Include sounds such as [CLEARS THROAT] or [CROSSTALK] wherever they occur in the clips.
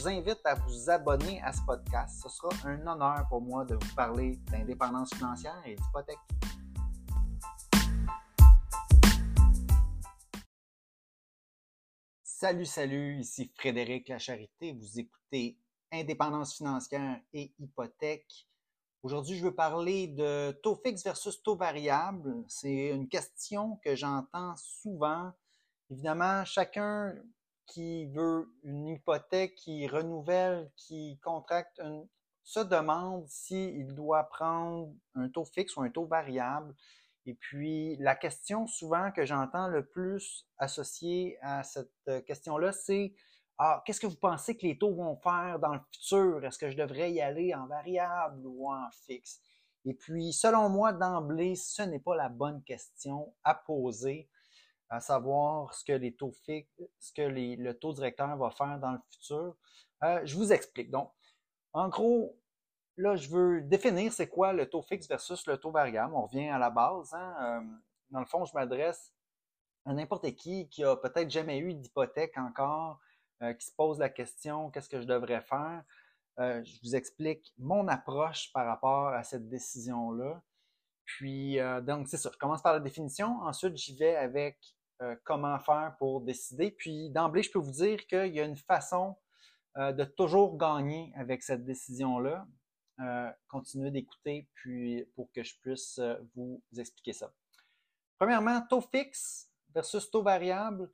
Vous invite à vous abonner à ce podcast. Ce sera un honneur pour moi de vous parler d'indépendance financière et d'hypothèque. Salut, salut, ici Frédéric La Charité. Vous écoutez indépendance financière et hypothèque. Aujourd'hui, je veux parler de taux fixe versus taux variable. C'est une question que j'entends souvent. Évidemment, chacun qui veut une hypothèque, qui renouvelle, qui contracte, se demande s'il doit prendre un taux fixe ou un taux variable. Et puis, la question souvent que j'entends le plus associée à cette question-là, c'est ah, qu'est-ce que vous pensez que les taux vont faire dans le futur? Est-ce que je devrais y aller en variable ou en fixe? Et puis, selon moi, d'emblée, ce n'est pas la bonne question à poser, à savoir ce que les taux fixes, ce que le taux directeur va faire dans le futur. Euh, je vous explique. Donc, en gros, là, je veux définir c'est quoi le taux fixe versus le taux variable. On revient à la base. Hein. Euh, dans le fond, je m'adresse à n'importe qui qui a peut-être jamais eu d'hypothèque encore, euh, qui se pose la question qu'est-ce que je devrais faire? Je vous explique mon approche par rapport à cette décision-là. Puis, donc, c'est ça. Je commence par la définition. Ensuite, j'y vais avec comment faire pour décider. Puis, d'emblée, je peux vous dire qu'il y a une façon de toujours gagner avec cette décision-là. continuez d'écouter puis pour que je puisse vous expliquer ça. Premièrement, taux fixe versus taux variable.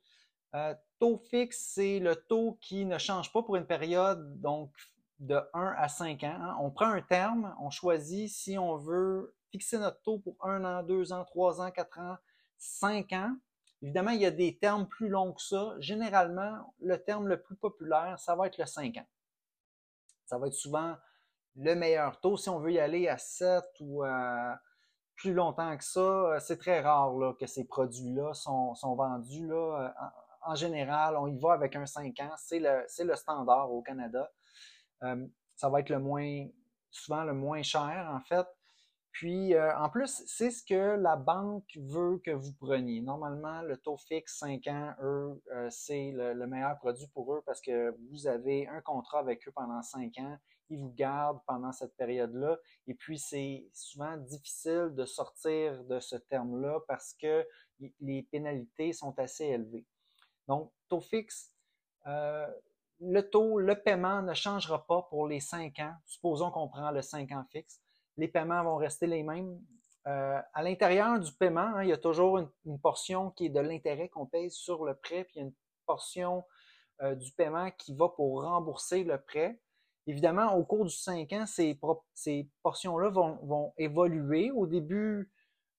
Euh, taux fixe, c'est le taux qui ne change pas pour une période donc de 1 à 5 ans. Hein. On prend un terme, on choisit si on veut fixer notre taux pour 1 an, 2 ans, 3 ans, 4 ans, 5 ans. Évidemment, il y a des termes plus longs que ça. Généralement, le terme le plus populaire, ça va être le 5 ans. Ça va être souvent le meilleur taux. Si on veut y aller à 7 ou à plus longtemps que ça, c'est très rare que ces produits-là sont, vendus là, en général, on y va avec un 5 ans. C'est le, le, standard au Canada. Euh, ça va être le moins, souvent le moins cher, en fait. Puis, euh, en plus, c'est ce que la banque veut que vous preniez. Normalement, le taux fixe 5 ans, eux, euh, c'est le, le, meilleur produit pour eux parce que vous avez un contrat avec eux pendant 5 ans. Ils vous gardent pendant cette période-là. Et puis, c'est souvent difficile de sortir de ce terme-là parce que les pénalités sont assez élevées. Donc, taux fixe, euh, le taux, le paiement ne changera pas pour les 5 ans. Supposons qu'on prend le 5 ans fixe. Les paiements vont rester les mêmes. Euh, à l'intérieur du paiement, hein, il y a toujours une, portion qui est de l'intérêt qu'on paye sur le prêt, puis il y a une portion euh, du paiement qui va pour rembourser le prêt. Évidemment, au cours du 5 ans, ces, portions-là vont, évoluer. Au début,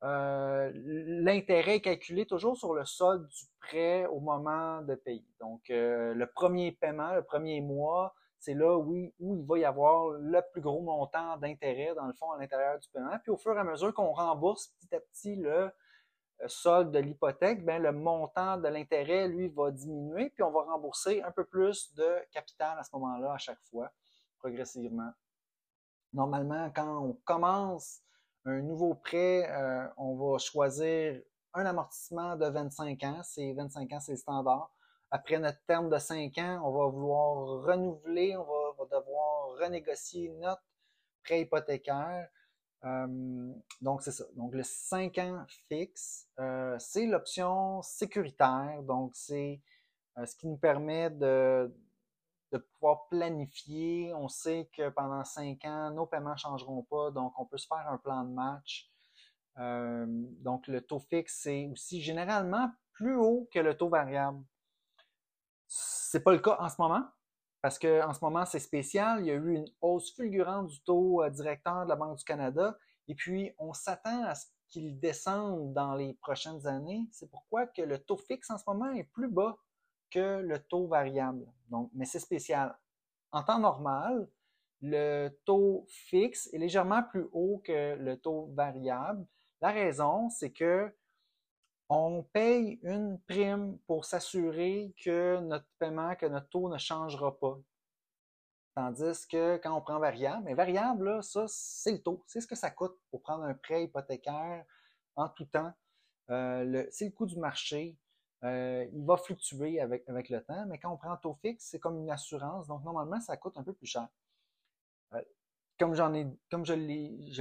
euh, l'intérêt est calculé toujours sur le solde du prêt au moment de payer. Donc, le premier paiement, le premier mois, c'est là où, où, il va y avoir le plus gros montant d'intérêt, dans le fond, à l'intérieur du paiement. Puis, au fur et à mesure qu'on rembourse petit à petit le euh, solde de l'hypothèque, ben, le montant de l'intérêt, lui, va diminuer, puis on va rembourser un peu plus de capital à ce moment-là, à chaque fois, progressivement. Normalement, quand on commence un nouveau prêt, euh, on va choisir un amortissement de 25 ans. C'est 25 ans, c'est standard. Après notre terme de 5 ans, on va vouloir renouveler, on va, devoir renégocier notre prêt hypothécaire. Euh, donc, c'est ça. Donc, le 5 ans fixe, euh, c'est l'option sécuritaire. Donc, c'est ce qui nous permet de, de pouvoir planifier. On sait que pendant cinq ans, nos paiements ne changeront pas, donc on peut se faire un plan de match. Euh, donc le taux fixe, c'est aussi généralement plus haut que le taux variable. C'est pas le cas en ce moment, parce qu'en ce moment, c'est spécial. Il y a eu une hausse fulgurante du taux euh, directeur de la Banque du Canada, et puis on s'attend à ce qu'il descende dans les prochaines années. C'est pourquoi que le taux fixe en ce moment est plus bas que le taux variable. Mais c'est spécial. En temps normal, le taux fixe est légèrement plus haut que le taux variable. La raison, c'est que on paye une prime pour s'assurer que notre paiement, que notre taux ne changera pas. Tandis que quand on prend variable, mais variable, ça, c'est le taux. C'est ce que ça coûte pour prendre un prêt hypothécaire en tout temps. Euh, c'est le coût du marché. Euh, il va fluctuer avec, avec le temps, mais quand on prend un taux fixe, c'est comme une assurance. Donc, normalement, ça coûte un peu plus cher. Euh, comme, je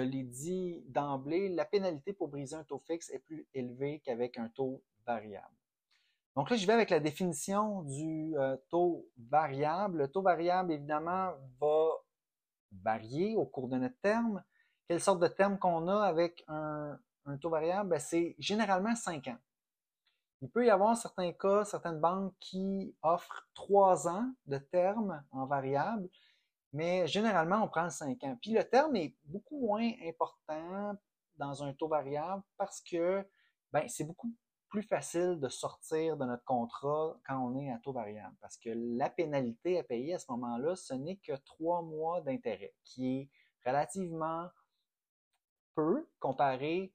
l'ai dit d'emblée, la pénalité pour briser un taux fixe est plus élevée qu'avec un taux variable. Donc là, je vais avec la définition du euh, taux variable. Le taux variable, évidemment, va varier au cours de notre terme. Quelle sorte de terme qu'on a avec un, un taux variable? Ben, c'est généralement 5 ans. Il peut y avoir certains cas, certaines banques qui offrent 3 ans de terme en variable, mais généralement, on prend 5 ans. Puis le terme est beaucoup moins important dans un taux variable parce que ben, c'est beaucoup plus facile de sortir de notre contrat quand on est à taux variable. Parce que la pénalité à payer à ce moment-là, ce n'est que trois mois d'intérêt, qui est relativement peu comparé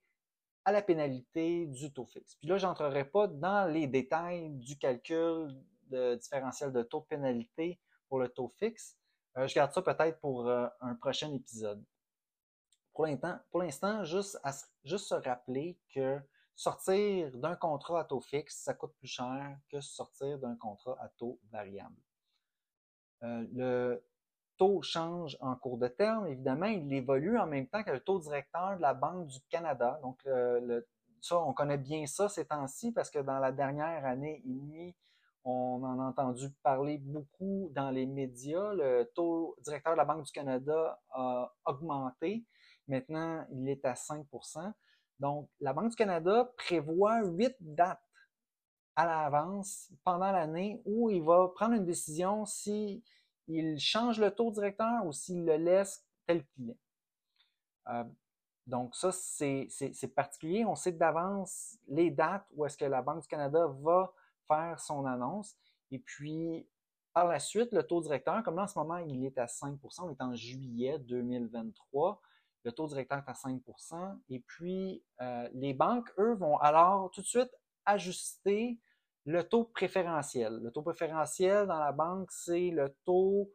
à la pénalité du taux fixe. Puis là, je n'entrerai pas dans les détails du calcul de différentiel de taux de pénalité pour le taux fixe. Euh, je garde ça peut-être pour euh, un prochain épisode. Pour l'instant, juste, se rappeler que sortir d'un contrat à taux fixe, ça coûte plus cher que sortir d'un contrat à taux variable. Euh, le taux change en cours de terme. Évidemment, il évolue en même temps que le taux directeur de la Banque du Canada. Donc, ça, on connaît bien ça ces temps-ci parce que dans la dernière année et demie, on en a entendu parler beaucoup dans les médias. Le taux directeur de la Banque du Canada a augmenté. Maintenant, il est à 5% donc, la Banque du Canada prévoit huit dates à l'avance pendant l'année où il va prendre une décision si change le taux directeur ou s'il le laisse tel qu'il est. Euh, donc ça, c'est particulier. On sait d'avance les dates où est-ce que la Banque du Canada va son annonce. Et puis, par la suite, le taux directeur, comme là en ce moment, il est à 5% on est en juillet 2023 le taux directeur est à 5% Et puis, euh, les banques, eux, vont alors tout de suite ajuster le taux préférentiel. Le taux préférentiel dans la banque, c'est le taux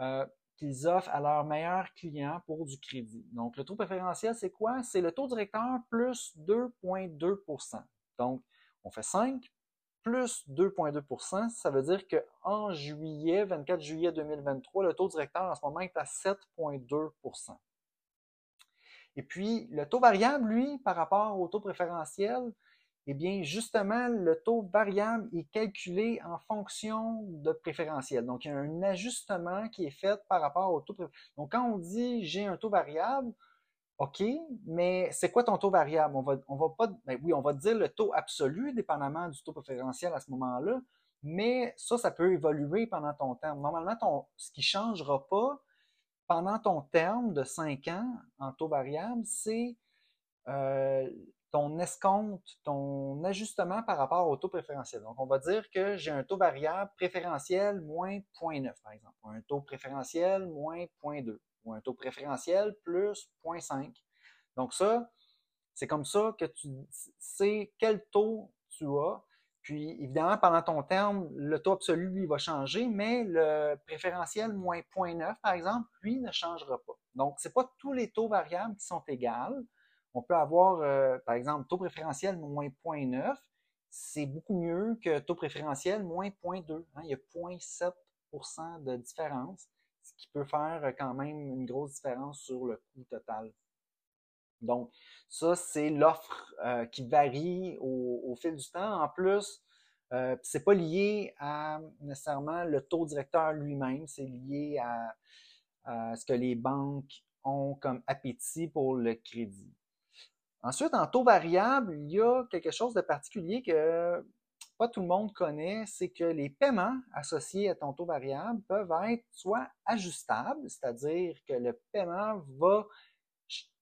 euh, qu'ils offrent à leurs meilleurs clients pour du crédit. Donc, le taux préférentiel, c'est quoi? C'est le taux directeur plus 2,2% Donc, on fait 5 plus 2,2% Ça veut dire qu'en juillet, 24 juillet 2023, le taux directeur en ce moment est à 7,2% et puis, le taux variable, lui, par rapport au taux préférentiel, eh bien, justement, le taux variable est calculé en fonction de préférentiel. Donc, il y a un ajustement qui est fait par rapport au taux préférentiel. Donc, quand on dit j'ai un taux variable, OK, mais c'est quoi ton taux variable? On va, on va pas, ben oui, on va dire le taux absolu, dépendamment du taux préférentiel à ce moment-là, mais ça, ça peut évoluer pendant ton terme. Normalement, ce qui ne changera pas, pendant ton terme de 5 ans en taux variable, c'est euh, ton escompte, ton ajustement par rapport au taux préférentiel. Donc, on va dire que j'ai un taux variable préférentiel moins 0.9, par exemple, un taux préférentiel moins 0.2, ou un taux préférentiel plus 0.5. Donc, ça, c'est comme ça que tu sais quel taux tu as puis, évidemment, pendant ton terme, le taux absolu, lui, va changer, mais le préférentiel moins 0.9, par exemple, lui, ne changera pas. Donc, ce n'est pas tous les taux variables qui sont égales. On peut avoir, euh, par exemple, taux préférentiel moins 0.9, c'est beaucoup mieux que taux préférentiel moins 0.2. Hein. Il y a 0.7% de différence, qui peut faire quand même une grosse différence sur le coût total. Donc, ça, c'est l'offre euh, qui varie au, fil du temps. En plus, euh, c'est pas lié à nécessairement le taux directeur lui-même, c'est lié à, ce que les banques ont comme appétit pour le crédit. Ensuite, en taux variable, il y a quelque chose de particulier que pas tout le monde connaît, c'est que les paiements associés à ton taux variable peuvent être soit ajustables, c'est-à-dire que le paiement va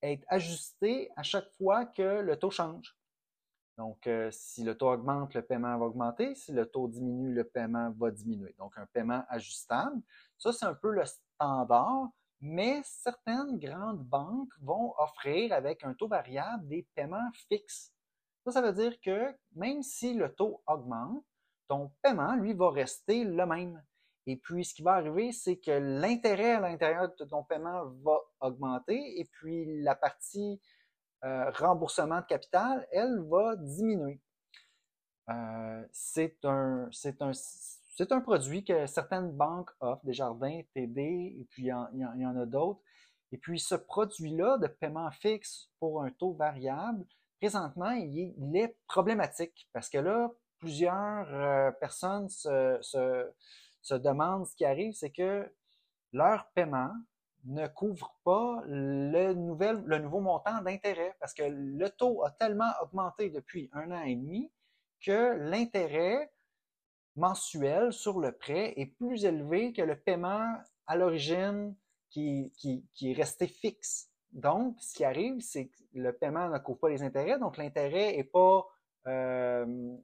être ajusté à chaque fois que le taux change. Donc, euh, si le taux augmente, le paiement va augmenter. Si le taux diminue, le paiement va diminuer. Donc, un paiement ajustable. Ça, c'est un peu le standard, mais certaines grandes banques vont offrir avec un taux variable des paiements fixes. Ça, ça veut dire que même si le taux augmente, ton paiement, lui, va rester le même. Et puis, ce qui va arriver, c'est que l'intérêt à l'intérieur de ton paiement va augmenter et puis la partie euh, remboursement de capital, elle va diminuer. Euh, c'est un, un, produit que certaines banques offrent, Desjardins, TD, et puis il y en, a d'autres. Et puis ce produit-là de paiement fixe pour un taux variable, présentement, il est, problématique parce que là, plusieurs euh, personnes se, se, demandent ce qui arrive, c'est que leur paiement ne couvre pas le, le nouveau montant d'intérêt parce que le taux a tellement augmenté depuis un an et demi que l'intérêt mensuel sur le prêt est plus élevé que le paiement à l'origine qui, qui, qui, est resté fixe. Donc, ce qui arrive, c'est que le paiement ne couvre pas les intérêts, donc l'intérêt est pas euh,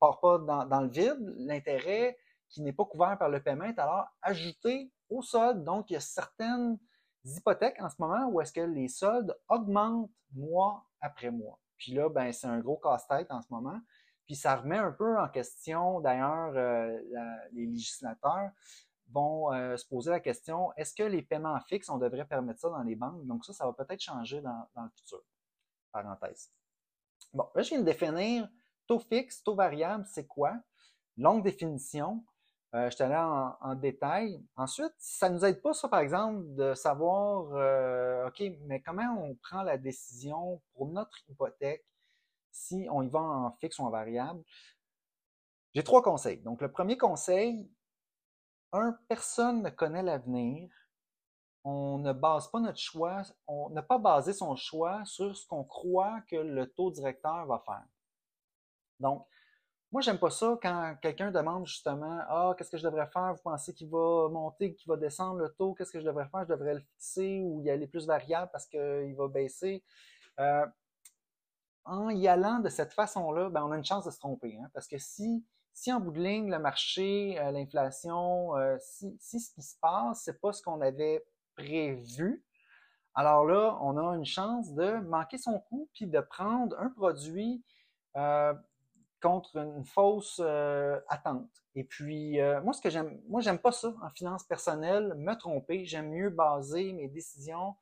part pas dans, le vide. L'intérêt qui n'est pas couvert par le paiement est alors ajouté au solde. Donc, il y a certaines hypothèques en ce moment où est-ce que les soldes augmentent mois après mois. Puis là, ben, c'est un gros casse-tête en ce moment. Puis ça remet un peu en question, d'ailleurs, euh, les législateurs vont euh, se poser la question, est-ce que les paiements fixes, on devrait permettre ça dans les banques? Donc ça, ça va peut-être changer dans, le futur. Parenthèse. Bon, là, je viens de définir taux fixe, taux variable, c'est quoi? Longue définition. Euh, je te allé en, détail. Ensuite, ça ne nous aide pas, ça, par exemple, de savoir, OK, mais comment on prend la décision pour notre hypothèque si on y va en fixe ou en variable? J'ai trois conseils. Donc, le premier conseil, personne ne connaît l'avenir. On ne base pas notre choix, on n'a pas basé son choix sur ce qu'on croit que le taux directeur va faire. Donc, moi, j'aime pas ça quand quelqu'un demande justement Ah, qu'est-ce que je devrais faire? Vous pensez qu'il va monter, qu'il va descendre le taux? Qu'est-ce que je devrais faire? Je devrais le fixer ou y aller plus variable parce qu'il va baisser. Euh, en y allant de cette façon-là, ben, on a une chance de se tromper. Hein, parce que si, si en bout de ligne, le marché, euh, l'inflation, euh, si, si, ce qui se passe, c'est pas ce qu'on avait prévu, alors là, on a une chance de manquer son coup puis de prendre un produit euh, contre une fausse attente. Et puis, moi, ce que j'aime, moi, j'aime pas ça en finance personnelle, me tromper. J'aime mieux baser mes décisions.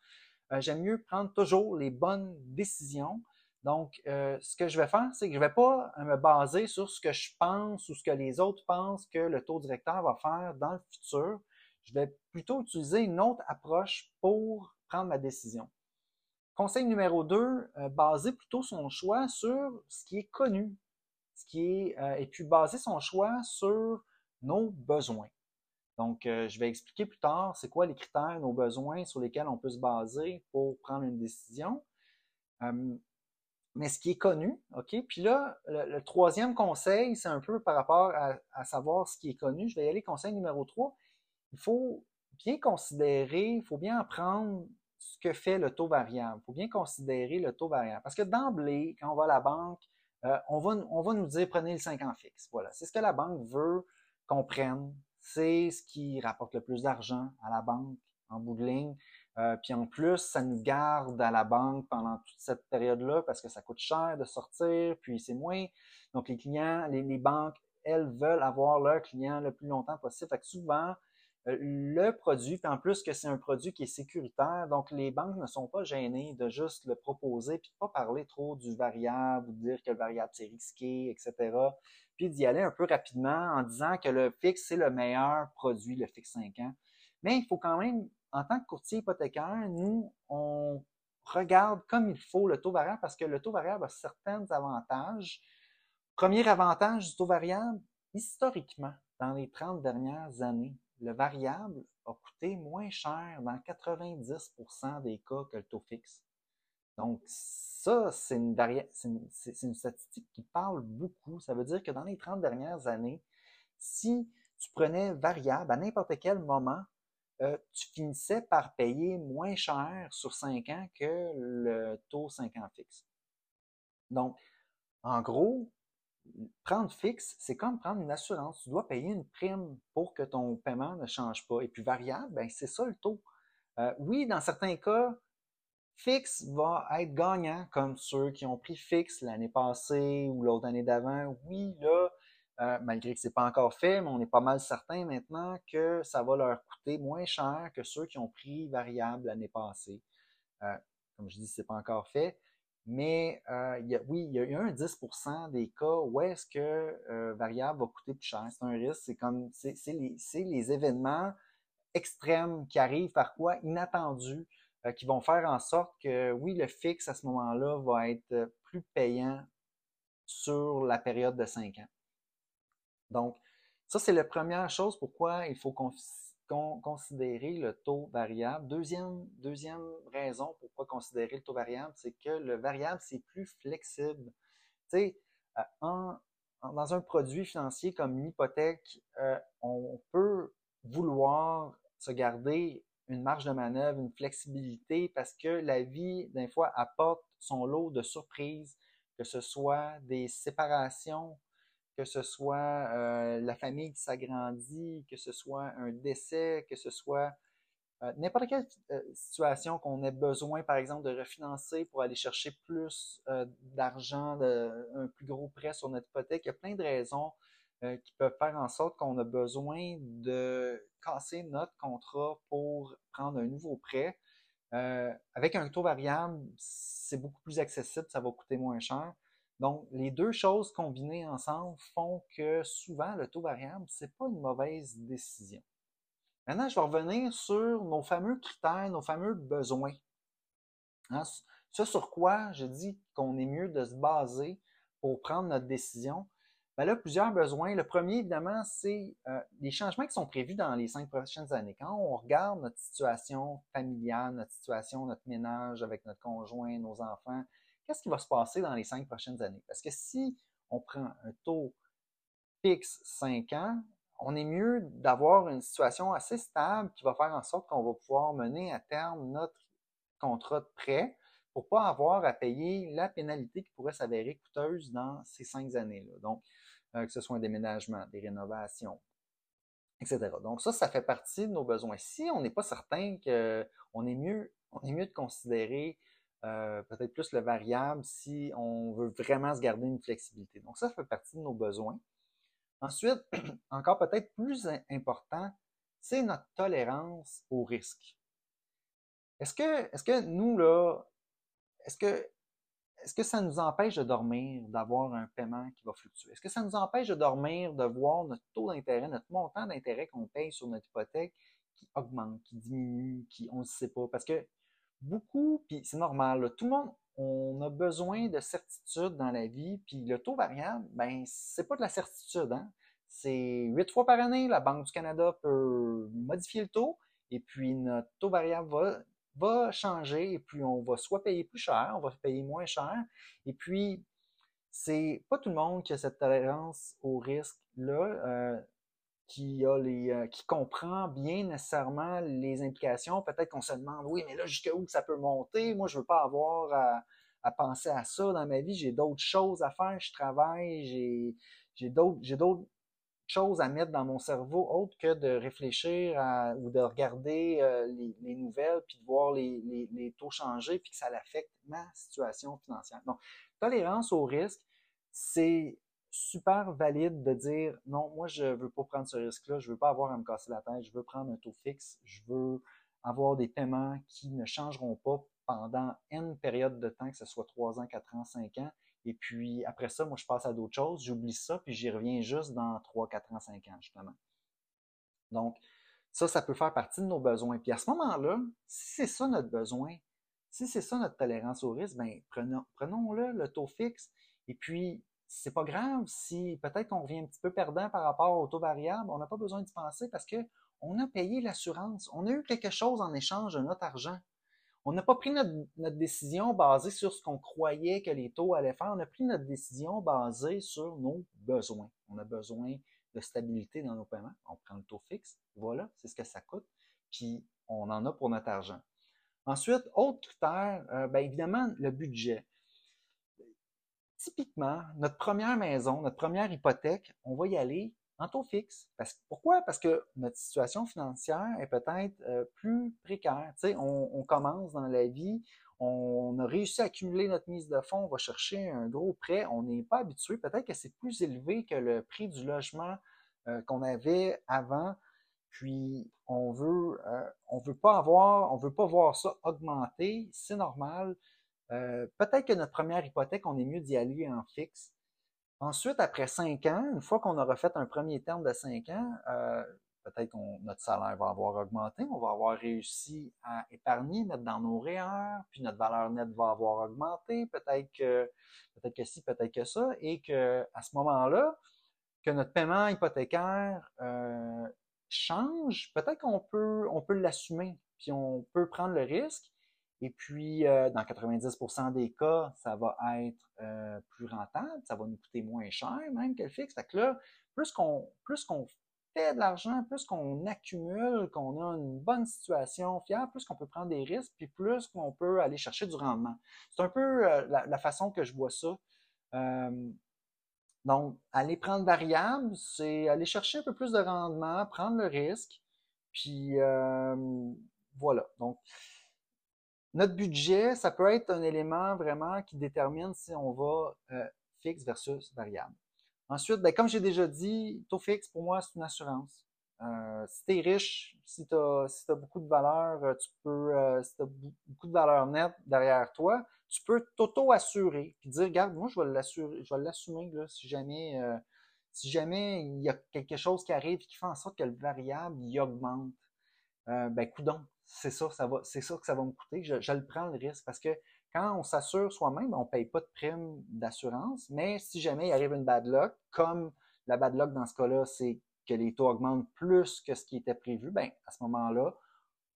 j'aime mieux prendre toujours les bonnes décisions. Donc, euh, ce que je vais faire, c'est que je ne vais pas me baser sur ce que je pense ou ce que les autres pensent que le taux directeur va faire dans le futur. Je vais plutôt utiliser une autre approche pour prendre ma décision. Conseil numéro 2, euh, baser plutôt son choix sur ce qui est connu, ce qui est, euh, et puis baser son choix sur nos besoins. Donc, je vais expliquer plus tard c'est quoi les critères, nos besoins sur lesquels on peut se baser pour prendre une décision mais ce qui est connu, OK? Puis là, le, troisième conseil, c'est un peu par rapport à, savoir ce qui est connu. Je vais y aller, conseil numéro 3. Il faut bien considérer, il faut bien apprendre ce que fait le taux variable. Il faut bien considérer le taux variable. Parce que d'emblée, quand on va à la banque, euh, on, va, on va nous dire prenez le 5 ans fixe. Voilà. C'est ce que la banque veut qu'on prenne. C'est ce qui rapporte le plus d'argent à la banque en bout de ligne. Euh, puis en plus, ça nous garde à la banque pendant toute cette période-là parce que ça coûte cher de sortir, puis c'est moins. Donc les clients, les, banques, elles veulent avoir leurs clients le plus longtemps possible. Fait que souvent, euh, le produit, puis en plus que c'est un produit qui est sécuritaire, donc les banques ne sont pas gênées de juste le proposer, puis de pas parler trop du variable ou de dire que le variable c'est risqué, etc. Puis d'y aller un peu rapidement en disant que le fixe c'est le meilleur produit, le fixe 5 ans. Mais il faut quand même en tant que courtier hypothécaire, nous, on regarde comme il faut le taux variable parce que le taux variable a certains avantages. Premier avantage du taux variable, historiquement, dans les 30 dernières années, le variable a coûté moins cher dans 90% des cas que le taux fixe. Donc, ça, c'est une, une, statistique qui parle beaucoup. Ça veut dire que dans les 30 dernières années, si tu prenais variable à n'importe quel moment, euh, tu finissais par payer moins cher sur 5 ans que le taux 5 ans fixe. Donc, en gros, prendre fixe, c'est comme prendre une assurance. Tu dois payer une prime pour que ton paiement ne change pas. Et puis variable, ben, c'est ça le taux. Euh, oui, dans certains cas, fixe va être gagnant, comme ceux qui ont pris fixe l'année passée ou l'autre année d'avant. Oui, là, euh, malgré que ce n'est pas encore fait, mais on est pas mal certain maintenant que ça va leur coûter moins cher que ceux qui ont pris variable l'année passée. Euh, comme je dis, ce n'est pas encore fait. Mais euh, oui, il y, a, un 10% des cas où est-ce que variable va coûter plus cher. C'est un risque. C'est comme c'est les, les, événements extrêmes qui arrivent par quoi? Inattendus qui vont faire en sorte que oui, le fixe à ce moment-là va être plus payant sur la période de 5 ans. Donc, ça, c'est la première chose pourquoi il faut considérer le taux variable. Deuxième, deuxième raison pourquoi considérer le taux variable, c'est que le variable, c'est plus flexible. Tu sais, euh, dans un produit financier comme une hypothèque, euh, on peut vouloir se garder une marge de manœuvre, une flexibilité, parce que la vie, d'un fois, apporte son lot de surprises, que ce soit des séparations, que ce soit euh, la famille qui s'agrandit, que ce soit un décès, que ce soit euh, n'importe quelle euh, situation qu'on ait besoin, par exemple, de refinancer pour aller chercher plus d'argent, un plus gros prêt sur notre hypothèque. Il y a plein de raisons qui peuvent faire en sorte qu'on a besoin de casser notre contrat pour prendre un nouveau prêt. avec un taux variable, c'est beaucoup plus accessible, ça va coûter moins cher. Donc, les deux choses combinées ensemble font que souvent, le taux variable, ce n'est pas une mauvaise décision. Maintenant, je vais revenir sur nos fameux critères, nos fameux besoins. Hein, ce sur quoi je dis qu'on est mieux de se baser pour prendre notre décision. Bien là, plusieurs besoins. Le premier, évidemment, c'est euh, les changements qui sont prévus dans les cinq prochaines années. Quand on regarde notre situation familiale, notre situation, notre ménage avec notre conjoint, nos enfants, qu'est-ce qui va se passer dans les cinq prochaines années? Parce que si on prend un taux fixe 5 ans, on est mieux d'avoir une situation assez stable qui va faire en sorte qu'on va pouvoir mener à terme notre contrat de prêt pour ne pas avoir à payer la pénalité qui pourrait s'avérer coûteuse dans ces cinq années-là. Donc, euh, que ce soit un déménagement, des rénovations, etc. Donc, ça, ça fait partie de nos besoins. Si on n'est pas certain qu'on est mieux, on est mieux de considérer euh, peut-être plus le variable si on veut vraiment se garder une flexibilité. Donc ça, ça fait partie de nos besoins. Ensuite, [CLEARS THROAT] encore peut-être plus important, c'est notre tolérance au risque. Est-ce que, est-ce que nous, là, est-ce que, est-ce que ça nous empêche de dormir, d'avoir un paiement qui va fluctuer? Est-ce que ça nous empêche de dormir, de voir notre taux d'intérêt, notre montant d'intérêt qu'on paye sur notre hypothèque qui augmente, qui diminue, qui on ne sait pas? Parce que beaucoup, puis c'est normal, tout le monde, on a besoin de certitude dans la vie, puis le taux variable, ben, c'est pas de la certitude, hein? C'est huit fois par année, la Banque du Canada peut modifier le taux, et puis notre taux variable va, changer, et puis on va soit payer plus cher, on va payer moins cher, et puis c'est pas tout le monde qui a cette tolérance au risque-là. Euh, qui a les euh, qui comprend bien nécessairement les implications. Peut-être qu'on se demande, oui, mais là, jusqu'où ça peut monter? Moi, je veux pas avoir à, penser à ça dans ma vie. J'ai d'autres choses à faire. Je travaille, j'ai, j'ai d'autres, j'ai d'autres choses à mettre dans mon cerveau autre que de réfléchir ou de regarder euh, les, nouvelles puis de voir les, les, les, taux changer puis que ça affecte ma situation financière. Donc, tolérance au risque, c'est super valide de dire non, moi je veux pas prendre ce risque-là, je veux pas avoir à me casser la tête, je veux prendre un taux fixe, je veux avoir des paiements qui ne changeront pas pendant une période de temps, que ce soit 3 ans, 4 ans, 5 ans. Et puis après ça, moi je passe à d'autres choses, j'oublie ça, puis j'y reviens juste dans 3, 4 ans, 5 ans, justement. Donc, ça, ça peut faire partie de nos besoins. Puis à ce moment-là, si c'est ça notre besoin, si c'est ça notre tolérance au risque, ben prenons, prenons-le, le taux fixe, et puis c'est pas grave si peut-être qu'on revient un petit peu perdant par rapport au taux variable. On n'a pas besoin d'y penser parce que on a payé l'assurance. On a eu quelque chose en échange de notre argent. On n'a pas pris notre, décision basée sur ce qu'on croyait que les taux allaient faire. On a pris notre décision basée sur nos besoins. On a besoin de stabilité dans nos paiements. On prend le taux fixe. Voilà, c'est ce que ça coûte. Puis on en a pour notre argent. Ensuite, autre critère, euh, bien évidemment, le budget typiquement, notre première maison, notre première hypothèque, on va y aller en taux fixe. Pourquoi? Parce que notre situation financière est peut-être euh, plus précaire. Tu sais, on, on, commence dans la vie, on, a réussi à accumuler notre mise de fonds, on va chercher un gros prêt, on n'est pas habitué. Peut-être que c'est plus élevé que le prix du logement euh, qu'on avait avant. Puis on veut, euh, on veut pas avoir, on veut pas voir ça augmenter, c'est normal. Euh, peut-être que notre première hypothèque, on est mieux d'y aller en fixe. Ensuite, après cinq ans, une fois qu'on aura fait un premier terme de cinq ans, euh, peut-être que notre salaire va avoir augmenté, on va avoir réussi à épargner, mettre dans nos REER, puis notre valeur nette va avoir augmenté, peut-être que peut-être que peut-être que ça, et que à ce moment-là, que notre paiement hypothécaire euh, change, peut-être qu'on peut on peut l'assumer, puis on peut prendre le risque, et puis, euh, dans 90% des cas, ça va être euh, plus rentable, ça va nous coûter moins cher même que le fixe. Fait que là, plus qu'on plus qu'on fait de l'argent, plus qu'on accumule, qu'on a une bonne situation fiable, plus qu'on peut prendre des risques, puis plus qu'on peut aller chercher du rendement. C'est un peu euh, la, façon que je vois ça. donc, aller prendre variable, c'est aller chercher un peu plus de rendement, prendre le risque, puis voilà. Donc, notre budget, ça peut être un élément vraiment qui détermine si on va euh, fixe versus variable. Ensuite, ben, comme j'ai déjà dit, taux fixe, pour moi, c'est une assurance. Euh, si tu es riche, si tu as, beaucoup de valeur, euh, tu peux, si as beaucoup de valeur nette derrière toi, tu peux t'auto-assurer puis dire, regarde, moi, je vais l'assumer si jamais, si jamais il y a quelque chose qui arrive et qui fait en sorte que le variable il augmente. Ben, coudon, c'est ça, que ça va me coûter. Je, je le prends le risque parce que quand on s'assure soi-même, on paye pas de prime d'assurance, mais si jamais il arrive une bad luck, comme la bad luck dans ce cas-là, c'est que les taux augmentent plus que ce qui était prévu, ben à ce moment-là,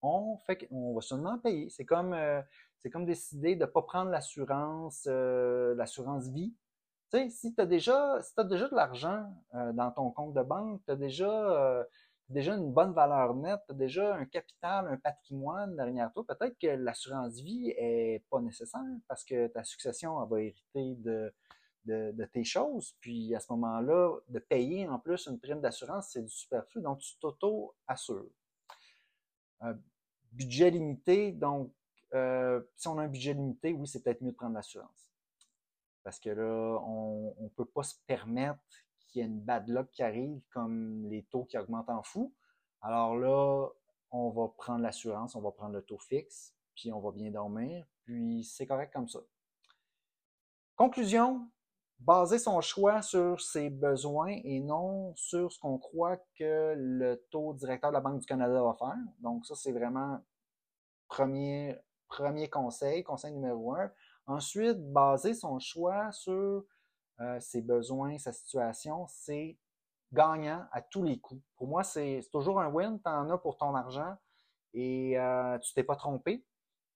on fait on va seulement payer. C'est comme euh, c'est comme décider de pas prendre l'assurance euh, l'assurance vie. Si tu as déjà déjà de l'argent euh, dans ton compte de banque, tu as déjà déjà une bonne valeur nette, tu as déjà un capital, un patrimoine derrière toi, peut-être que l'assurance vie est pas nécessaire parce que ta succession va hériter de, tes choses. Puis à ce moment-là, de payer en plus une prime d'assurance, c'est du superflu. Donc, tu t'auto-assures. Budget limité, donc euh, si on a un budget limité, oui, c'est peut-être mieux de prendre l'assurance. Parce que là, on ne peut pas se permettre qu'il y a une bad luck qui arrive, comme les taux qui augmentent en fou, alors là, on va prendre l'assurance, on va prendre le taux fixe, puis on va bien dormir, puis c'est correct comme ça. Conclusion, baser son choix sur ses besoins et non sur ce qu'on croit que le taux directeur de la Banque du Canada va faire. Donc ça, c'est vraiment premier, premier conseil, conseil numéro un. Ensuite, baser son choix sur euh, ses besoins, sa situation, c'est gagnant à tous les coups. Pour moi, c'est toujours un win. Tu en as pour ton argent et euh, tu t'es pas trompé.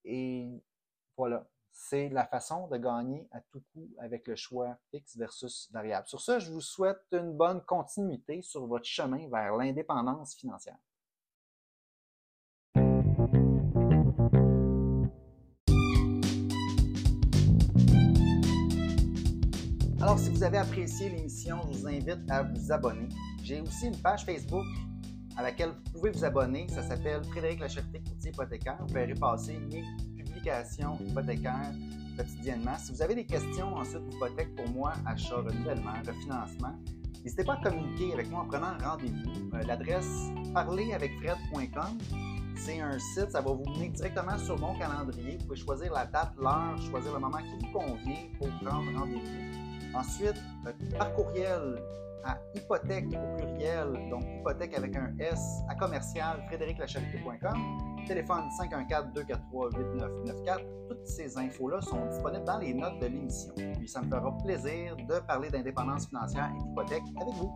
Et voilà, c'est la façon de gagner à tout coup avec le choix fixe versus variable. Sur ça, je vous souhaite une bonne continuité sur votre chemin vers l'indépendance financière. Alors, si vous avez apprécié l'émission, je vous invite à vous abonner. J'ai aussi une page Facebook à laquelle vous pouvez vous abonner. Ça s'appelle Frédéric Lacherté Courtier Hypothécaire. Vous verrez passer mes publications hypothécaires quotidiennement. Si vous avez des questions ensuite d'hypothèque pour moi, achat, renouvellement, refinancement, n'hésitez pas à communiquer avec moi en prenant rendez-vous. Euh, l'adresse parleravecfred.com c'est un site, ça va vous mener directement sur mon calendrier. Vous pouvez choisir la date, l'heure, choisir le moment qui vous convient pour prendre rendez-vous. Ensuite, euh, par courriel à hypothèque au pluriel, donc hypothèque avec un S à commercial frédériclacharité.com, téléphone 514-243-8994. Toutes ces infos-là sont disponibles dans les notes de l'émission. Puis ça me fera plaisir de parler d'indépendance financière et d'hypothèque avec vous.